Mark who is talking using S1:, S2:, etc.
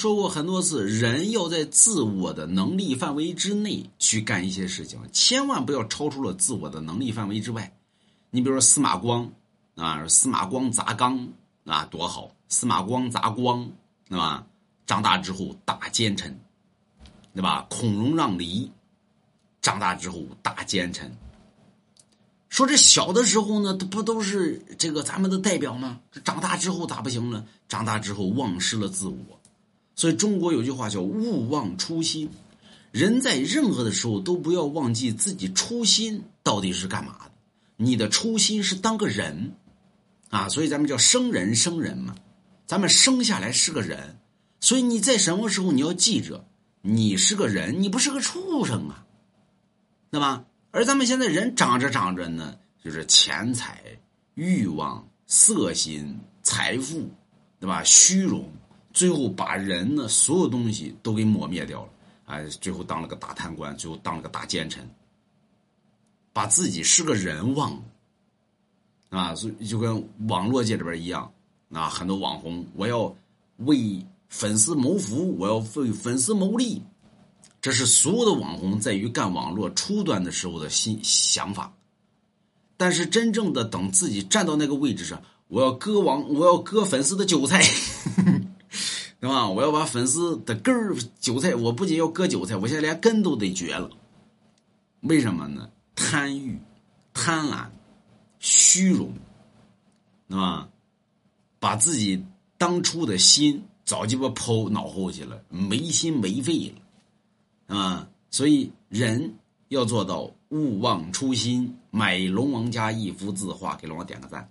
S1: 说过很多次，人要在自我的能力范围之内去干一些事情，千万不要超出了自我的能力范围之外。你比如说司马光啊，司马光砸缸啊，多好！司马光砸光，对吧？长大之后大奸臣，对吧？孔融让梨，长大之后大奸臣。说这小的时候呢，他不都是这个咱们的代表吗？这长大之后咋不行了？长大之后忘失了自我。所以中国有句话叫“勿忘初心”，人在任何的时候都不要忘记自己初心到底是干嘛的。你的初心是当个人，啊，所以咱们叫生人生人嘛。咱们生下来是个人，所以你在什么时候你要记着，你是个人，你不是个畜生啊，对吧？而咱们现在人长着长着呢，就是钱财、欲望、色心、财富，对吧？虚荣，最后把人呢所有东西都给抹灭掉了，哎，最后当了个大贪官，最后当了个大奸臣，把自己是个人忘。了，啊，所以就跟网络界里边一样，啊，很多网红，我要为粉丝谋福，我要为粉丝谋利。这是所有的网红在于干网络初端的时候的心想法，但是真正的等自己站到那个位置上，我要割网，我要割粉丝的韭菜，对吧？我要把粉丝的根儿韭菜，我不仅要割韭菜，我现在连根都得绝了。为什么呢？贪欲、贪婪、虚荣，对吧？把自己当初的心早鸡巴抛脑后去了，没心没肺了。啊，所以人要做到勿忘初心。买龙王家一幅字画，给龙王点个赞。